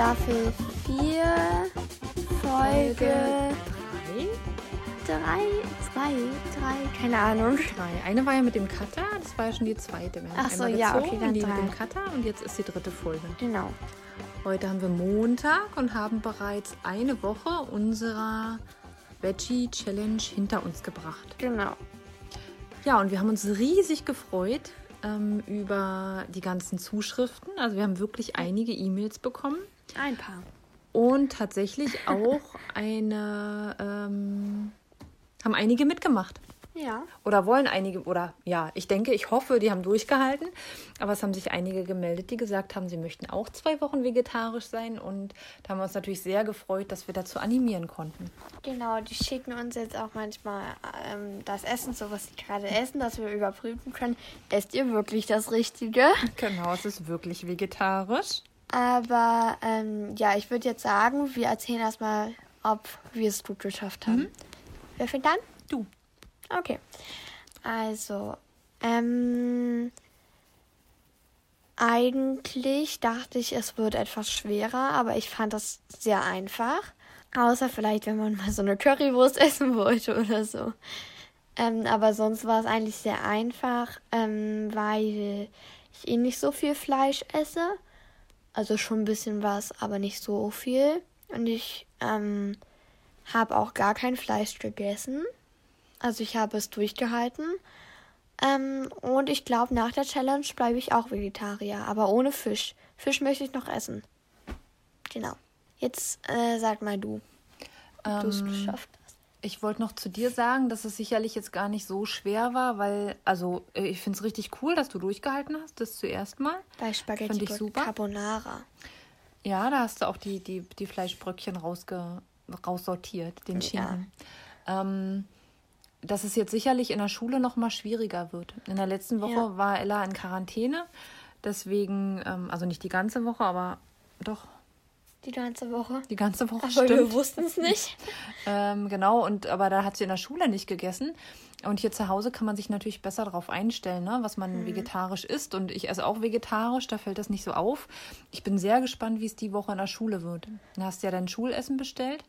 Staffel 4, Folge 3, 2, 3, keine Ahnung. Drei. Eine war ja mit dem Cutter, das war ja schon die zweite. Wir Ach so, ja, okay, dann die drei. mit dem Cutter und jetzt ist die dritte Folge. Genau. Heute haben wir Montag und haben bereits eine Woche unserer Veggie Challenge hinter uns gebracht. Genau. Ja, und wir haben uns riesig gefreut ähm, über die ganzen Zuschriften. Also wir haben wirklich einige E-Mails bekommen Ein paar. und tatsächlich auch eine, ähm, haben einige mitgemacht. Ja. Oder wollen einige, oder ja, ich denke, ich hoffe, die haben durchgehalten. Aber es haben sich einige gemeldet, die gesagt haben, sie möchten auch zwei Wochen vegetarisch sein. Und da haben wir uns natürlich sehr gefreut, dass wir dazu animieren konnten. Genau, die schicken uns jetzt auch manchmal ähm, das Essen, so was sie gerade essen, dass wir überprüfen können, esst ihr wirklich das Richtige? Genau, es ist wirklich vegetarisch. Aber ähm, ja, ich würde jetzt sagen, wir erzählen erstmal, ob wir es gut geschafft haben. Wer fängt an? Du. Okay. Also, ähm, eigentlich dachte ich, es wird etwas schwerer, aber ich fand das sehr einfach. Außer vielleicht, wenn man mal so eine Currywurst essen wollte oder so. Ähm, aber sonst war es eigentlich sehr einfach, ähm, weil ich eh nicht so viel Fleisch esse. Also schon ein bisschen was, aber nicht so viel. Und ich ähm, habe auch gar kein Fleisch gegessen. Also ich habe es durchgehalten. Ähm, und ich glaube, nach der Challenge bleibe ich auch Vegetarier, aber ohne Fisch. Fisch möchte ich noch essen. Genau. Jetzt äh, sag mal du, ob du es Ähm, geschafft. Ich wollte noch zu dir sagen, dass es sicherlich jetzt gar nicht so schwer war, weil, also äh, ich finde es richtig cool, dass du durchgehalten hast, das zuerst mal. Bei Spaghetti fand ich super. Carbonara. Ja, da hast du auch die, die, die Fleischbröckchen rausge, raussortiert, den Schinken. Ähm, dass es jetzt sicherlich in der Schule noch mal schwieriger wird. In der letzten Woche Ja. war Ella in Quarantäne, deswegen, ähm, also nicht die ganze Woche, aber doch Die ganze Woche. die ganze Woche Aber stimmt. wir wussten es nicht. Ähm, genau, und aber da hat sie in der Schule nicht gegessen. Und hier zu Hause kann man sich natürlich besser darauf einstellen, ne, was man vegetarisch isst. Und ich esse auch vegetarisch, da fällt das nicht so auf. Ich bin sehr gespannt, wie es die Woche in der Schule wird. Da hast du ja dein Schulessen bestellt.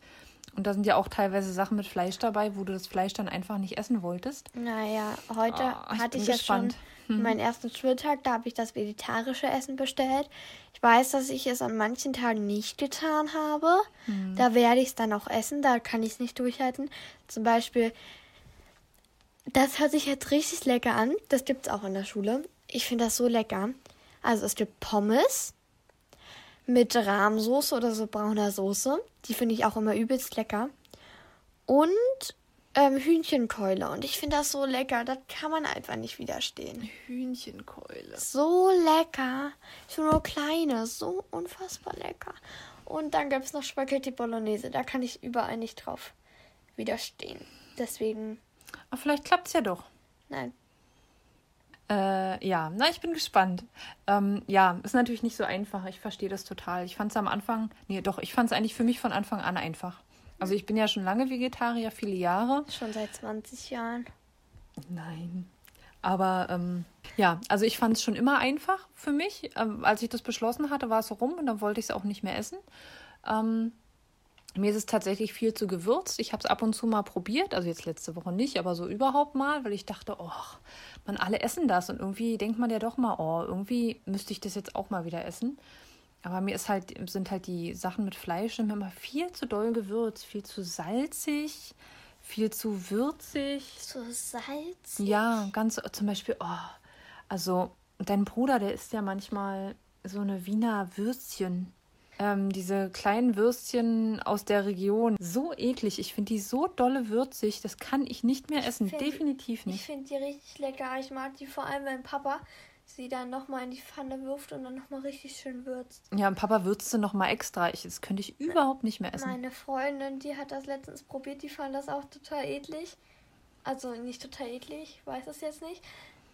Und da sind ja auch teilweise Sachen mit Fleisch dabei, wo du das Fleisch dann einfach nicht essen wolltest. Naja, heute Oh, ich hatte ich ja gespannt. schon meinen ersten Schultag, da habe ich das vegetarische Essen bestellt. Ich weiß, dass ich es an manchen Tagen nicht getan habe. Da werde ich es dann auch essen, da kann ich es nicht durchhalten. Zum Beispiel, das hört sich jetzt richtig lecker an. Das gibt es auch in der Schule. Ich finde das so lecker. Also es gibt Pommes mit Rahmsoße oder so brauner Soße. Die finde ich auch immer übelst lecker. Und ähm, Hühnchenkeule. Und ich finde das so lecker. Das kann man einfach nicht widerstehen. Hühnchenkeule. So lecker. So nur kleine. So unfassbar lecker. Und dann gibt es noch Spaghetti Bolognese. Da kann ich überall nicht drauf widerstehen. Deswegen, Aber vielleicht klappt es ja doch. nein. Äh, ja, na, ich bin gespannt. Ähm, ja, ist natürlich nicht so einfach. Ich verstehe das total. Ich fand es am Anfang, nee, doch, ich fand es eigentlich für mich von Anfang an einfach. Also ich bin ja schon lange Vegetarier, viele Jahre. Schon seit 20 Jahren. Nein. Aber ähm, ja, also ich fand es schon immer einfach für mich. Ähm, als ich das beschlossen hatte, war es rum und dann wollte ich es auch nicht mehr essen. Ähm, mir ist es tatsächlich viel zu gewürzt. Ich habe es ab und zu mal probiert, also jetzt letzte Woche nicht, aber so überhaupt mal, weil ich dachte, oh, man, alle essen das und irgendwie denkt man ja doch mal, oh, irgendwie müsste ich das jetzt auch mal wieder essen. Aber mir ist halt, sind halt die Sachen mit Fleisch immer viel zu doll gewürzt, viel zu salzig, viel zu würzig. So Salz. Ja, ganz zum Beispiel, oh, also dein Bruder, der isst ja manchmal so eine Wiener Würstchen. Ähm, diese kleinen Würstchen aus der Region. So eklig. Ich finde die so dolle würzig. Das kann ich nicht mehr essen. find- Definitiv Ich nicht. finde die richtig lecker. Ich mag die vor allem, wenn Papa sie dann nochmal in die Pfanne wirft und dann nochmal richtig schön würzt. Ja, und Papa würzte noch mal extra. Ich, das könnte ich überhaupt nicht mehr essen. Meine Freundin, die hat das letztens probiert, die fand das auch total eklig. Also nicht total eklig, ich weiß es jetzt nicht.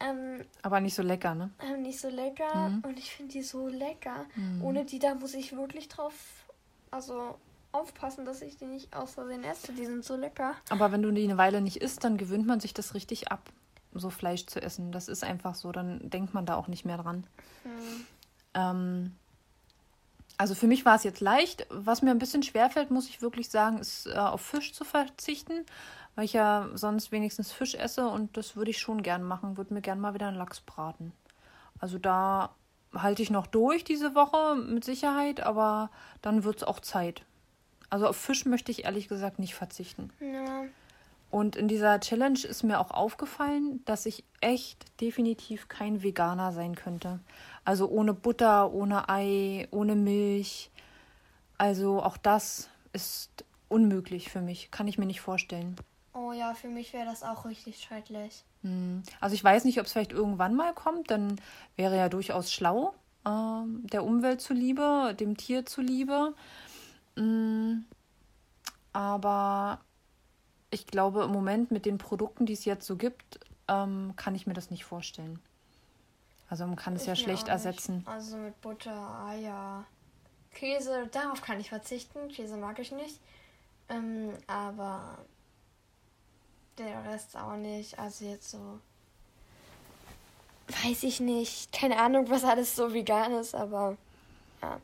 Ähm, Aber nicht so lecker, ne? ähm, nicht so lecker Mhm. und ich finde die so lecker. Ohne die, da muss ich wirklich drauf, also aufpassen, dass ich die nicht aus Versehen esse. Die sind so lecker. Aber wenn du die eine Weile nicht isst, dann gewöhnt man sich das richtig ab, so Fleisch zu essen. Das ist einfach so. Dann denkt man da auch nicht mehr dran. Hm. Ähm, also für mich war es jetzt leicht. Was mir ein bisschen schwerfällt, muss ich wirklich sagen, ist äh, auf Fisch zu verzichten, weil ich ja sonst wenigstens Fisch esse und das würde ich schon gern machen. Würde mir gern mal wieder einen Lachs braten. Also da halte ich noch durch diese Woche mit Sicherheit, aber dann wird es auch Zeit. Also auf Fisch möchte ich ehrlich gesagt nicht verzichten. Ja. Und in dieser Challenge ist mir auch aufgefallen, dass ich echt definitiv kein Veganer sein könnte. Also ohne Butter, ohne Ei, ohne Milch. Also auch das ist unmöglich für mich. Kann ich mir nicht vorstellen. Oh ja, für mich wäre das auch richtig schrecklich. Hm. Also ich weiß nicht, ob es vielleicht irgendwann mal kommt. Dann wäre ja durchaus schlau, äh, der Umwelt zuliebe, dem Tier zuliebe. Mm, aber ich glaube, im Moment mit den Produkten, die es jetzt so gibt, ähm, kann ich mir das nicht vorstellen. Also man kann es ja Ich schlecht ersetzen. Also mit Butter, Eier, Käse, darauf kann ich verzichten. Käse mag ich nicht. Ähm, aber der Rest auch nicht. Also jetzt so. Weiß ich nicht. Keine Ahnung, was alles so vegan ist, aber ja.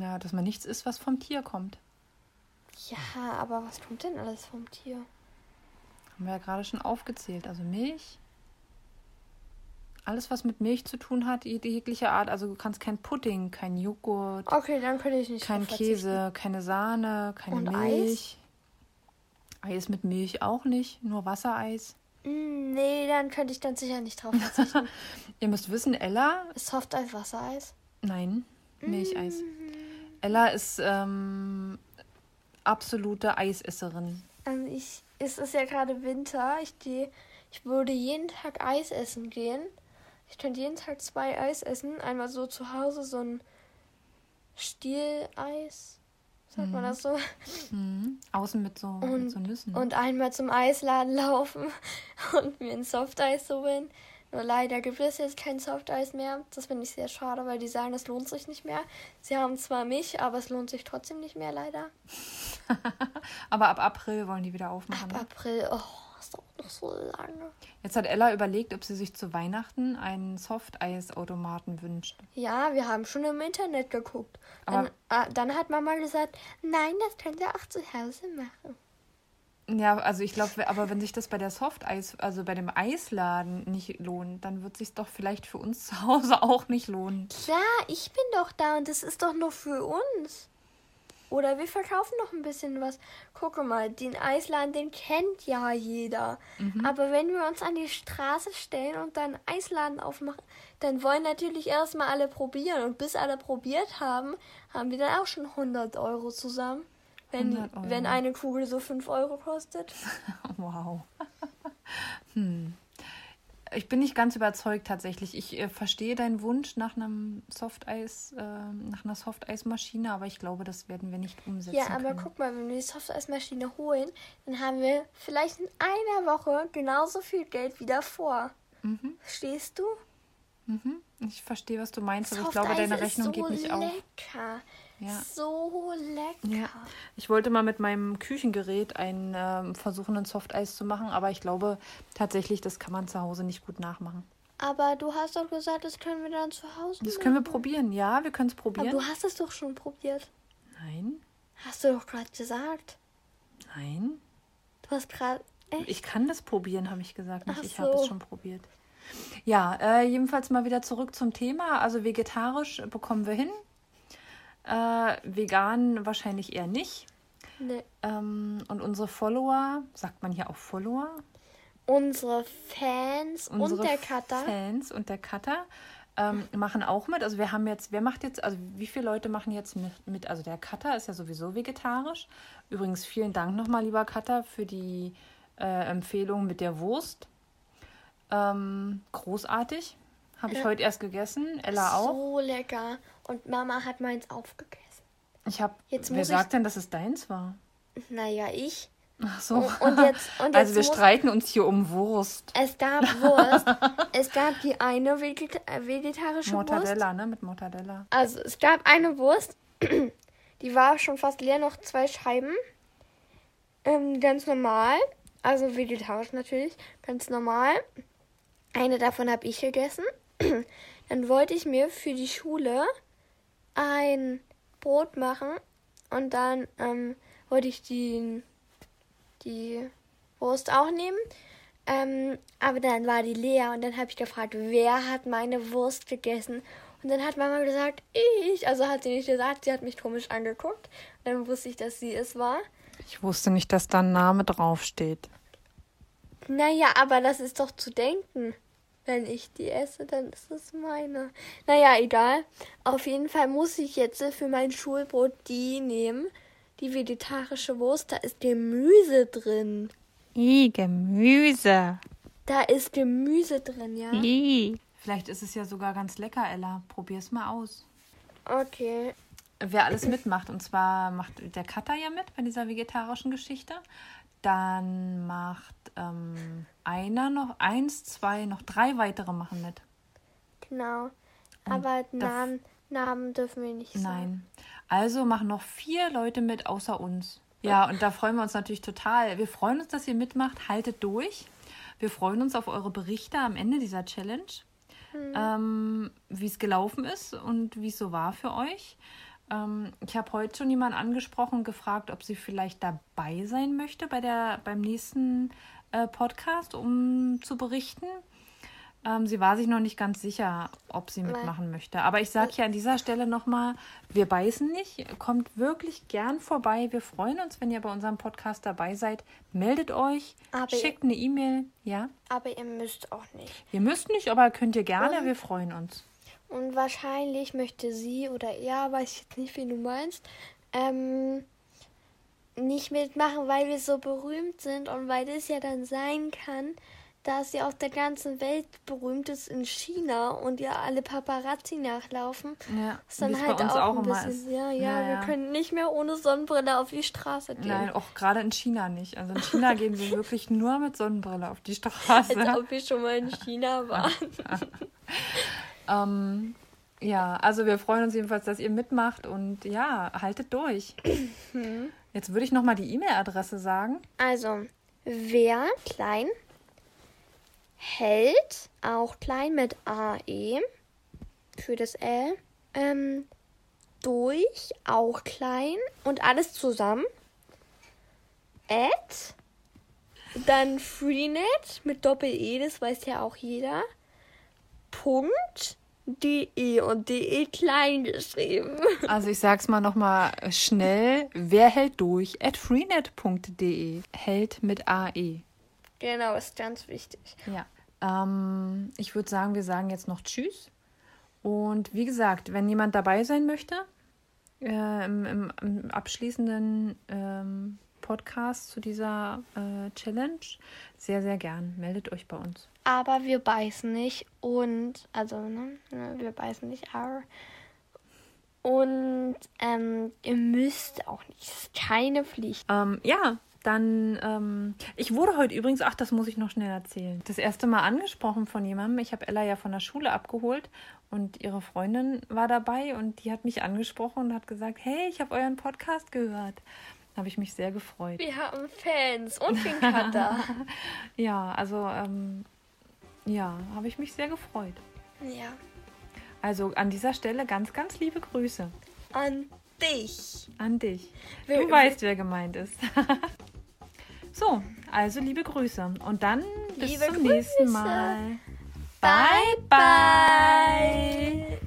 Ja, dass man nichts isst, was vom Tier kommt. Ja, aber was kommt denn alles vom Tier? Haben wir ja gerade schon aufgezählt. Also Milch. Alles, was mit Milch zu tun hat, jegliche Art. Also du kannst kein Pudding, kein Joghurt, Okay, dann könnte ich nicht kein. Käse, keine Sahne, keine Und Milch. Eis? mit Milch auch nicht, nur Wassereis. Mm, nee, dann könnte ich dann sicher nicht drauf verzichten. Ihr müsst wissen, Ella, ist Softeis Wassereis? nein, Milcheis. Mm. Ella ist ähm, absolute Eisesserin. Ähm, ich, es ist ja gerade Winter. Ich, die, ich würde jeden Tag Eis essen gehen. Ich könnte jeden Tag zwei Eis essen. Einmal so zu Hause so ein Stieleis. Sagt man das so? Mhm. Außen mit so, mit Und- so Nüssen. Und einmal zum Eisladen laufen und mir ein Softeis holen. Nur leider gibt es jetzt kein Softeis mehr. Das finde ich sehr schade, weil die sagen, es lohnt sich nicht mehr. Sie haben zwar mich, aber es lohnt sich trotzdem nicht mehr, leider. Aber ab April wollen die wieder aufmachen. Ab April, oh, ist doch noch so lange. Jetzt hat Ella überlegt, ob sie sich zu Weihnachten einen Softeisautomaten wünscht. Ja, wir haben schon im Internet geguckt. Dann, ah, dann hat Mama gesagt, nein, das könnt ihr auch zu Hause machen. Ja, also ich glaube, aber wenn sich das bei der Softeis, also bei dem Eisladen nicht lohnt, dann wird sich doch vielleicht für uns zu Hause auch nicht lohnen. Klar, ich bin doch da und das ist doch nur für uns. Oder wir verkaufen noch ein bisschen was. Gucke mal, den Eisladen, den kennt ja jeder. Aber wenn wir uns an die Straße stellen und dann Eisladen aufmachen, dann wollen natürlich erstmal alle probieren. Und bis alle probiert haben, haben wir dann auch schon 100 Euro zusammen. Wenn, 100 Euro. wenn eine Kugel so 5 Euro kostet. Wow. hm. Ich bin nicht ganz überzeugt tatsächlich. Ich äh, verstehe deinen Wunsch nach einem Softeis, äh, nach einer Softeismaschine, aber ich glaube, das werden wir nicht umsetzen. Ja, aber können. guck mal, wenn wir die Softeismaschine holen, dann haben wir vielleicht in einer Woche genauso viel Geld wie davor. Mhm. Verstehst du? Mhm. Ich verstehe, was du meinst, aber ich glaube, deine Rechnung so geht nicht auf. Ja. So lecker. Ja. Ich wollte mal mit meinem Küchengerät einen ähm, versuchen, ein Softeis zu machen, aber ich glaube tatsächlich, das kann man zu Hause nicht gut nachmachen. Aber du hast doch gesagt, das können wir dann zu Hause Das können wir machen. probieren. Ja, wir können es Aber probieren. du hast es doch schon probiert. Nein, Hast du doch gerade gesagt. nein. Du hast gerade. Ich kann das probieren, habe ich gesagt. Nicht, Ach ich habe es so. schon probiert. Ja, äh, jedenfalls mal wieder zurück zum Thema. Also vegetarisch bekommen wir hin. Äh, vegan wahrscheinlich eher nicht. Nee. Ähm, und unsere Follower, sagt man hier auch Follower? Unsere Fans Unsere und der Cutter. Fans und der Cutter ähm, machen auch mit. Also wir haben jetzt, wer macht jetzt, also wie viele Leute machen jetzt mit? Also der Cutter ist ja sowieso vegetarisch. Übrigens vielen Dank nochmal, lieber Cutter, für die äh, Empfehlung mit der Wurst. Ähm, großartig. Habe ich Ja. heute erst gegessen. Ella auch. So lecker. Und Mama hat meins aufgegessen. Ich habe. Wer sagt denn, dass es deins war? Naja, ich. Ach so. Und, und jetzt, und jetzt also wir streiten uns hier um Wurst. Es gab Wurst. es gab die eine Vegeta äh, vegetarische Wurst. Mortadella, ne? Mit Mortadella. Also es gab eine Wurst, die war schon fast leer, noch zwei Scheiben. Ähm, ganz normal, also vegetarisch natürlich, ganz normal. Eine davon habe ich gegessen. Dann wollte ich mir für die Schule ein Brot machen und dann ähm, wollte ich die, die Wurst auch nehmen. Ähm, aber dann war die leer und dann habe ich gefragt, wer hat meine Wurst gegessen? Und dann hat Mama gesagt, ich. Also hat sie nicht gesagt, sie hat mich komisch angeguckt. Und dann wusste ich, dass sie es war. Ich wusste nicht, dass da ein Name draufsteht. Naja, aber das ist doch zu denken. Wenn ich die esse, dann ist es meine. Naja, egal. Auf jeden Fall muss ich jetzt für mein Schulbrot die nehmen. Die vegetarische Wurst, da ist Gemüse drin. I, Gemüse. Da ist Gemüse drin, ja? I. Vielleicht ist es ja sogar ganz lecker, Ella. Probier's mal aus. Okay. Wer alles mitmacht, und zwar macht der Cutter ja mit bei dieser vegetarischen Geschichte. Dann macht ähm, einer noch, eins, zwei, noch drei weitere machen mit. Genau. Aber Namen, Namen dürfen wir nicht sagen. Nein. Also machen noch vier Leute mit außer uns. Ja, und da freuen wir uns natürlich total. Wir freuen uns, dass ihr mitmacht. Haltet durch. Wir freuen uns auf eure Berichte am Ende dieser Challenge, Hm. ähm, wie es gelaufen ist und wie es so war für euch. Ähm, ich habe heute schon jemanden angesprochen und gefragt, ob sie vielleicht dabei sein möchte bei der, beim nächsten äh, Podcast, um zu berichten. Ähm, sie war sich noch nicht ganz sicher, ob sie mitmachen möchte. Aber ich sage hier an dieser Stelle nochmal, wir beißen nicht. Kommt wirklich gern vorbei. Wir freuen uns, wenn ihr bei unserem Podcast dabei seid. Meldet euch, Aber- schickt eine E-Mail. Ja, Aber ihr müsst auch nicht. ihr müsst nicht, aber könnt ihr gerne. Und- Wir freuen uns. Und wahrscheinlich möchte sie oder er, weiß ich jetzt nicht, wie du meinst, ähm, nicht mitmachen, weil wir so berühmt sind und weil es ja dann sein kann, dass sie auf der ganzen Welt berühmt ist in China und ihr alle Paparazzi nachlaufen. Ja, ist dann halt auch, auch ein bisschen, ist. Ja, ja, Ja, wir ja. können nicht mehr ohne Sonnenbrille auf die Straße gehen. Nein, auch gerade in China nicht. Also in China gehen wir wirklich nur mit Sonnenbrille auf die Straße. Als ob wir schon mal in China waren. Ähm, ja, also wir freuen uns jedenfalls, dass ihr mitmacht und ja, haltet durch. Jetzt würde ich nochmal die E-Mail-Adresse sagen. Also, wer klein hält, auch klein mit AE für das L, ähm, durch, auch klein und alles zusammen. At, dann Freenet mit Doppel-E, das weiß ja auch jeder. Punkt, DE und DE klein geschrieben. Also ich sag's mal nochmal schnell. Wer hält durch? at freenet.de. Hält mit AE. Genau, ist ganz wichtig. Ja. Ähm, ich würde sagen, wir sagen jetzt noch Tschüss. Und wie gesagt, wenn jemand dabei sein möchte, äh, im, im, im abschließenden ähm, Podcast zu dieser äh, Challenge, sehr, sehr gern. Meldet euch bei uns. Aber wir beißen nicht und, also, ne, ne, wir beißen nicht, aber. Und ähm, ihr müsst auch nicht. Das ist keine Pflicht. Ähm, ja, dann, ähm, ich wurde heute übrigens, ach, das muss ich noch schnell erzählen, das erste Mal angesprochen von jemandem. Ich habe Ella ja von der Schule abgeholt und ihre Freundin war dabei und die hat mich angesprochen und hat gesagt, hey, ich habe euren Podcast gehört. Habe ich mich sehr gefreut. Wir haben Fans und den Cutter. Ja, also, ähm, ja, habe ich mich sehr gefreut. ja. Also an dieser Stelle ganz, ganz liebe Grüße An dich. an dich. Wer- Du weißt, wer gemeint ist. so, also liebe Grüße. Und dann bis Liebe zum nächsten Grüße. Mal. Bye, bye.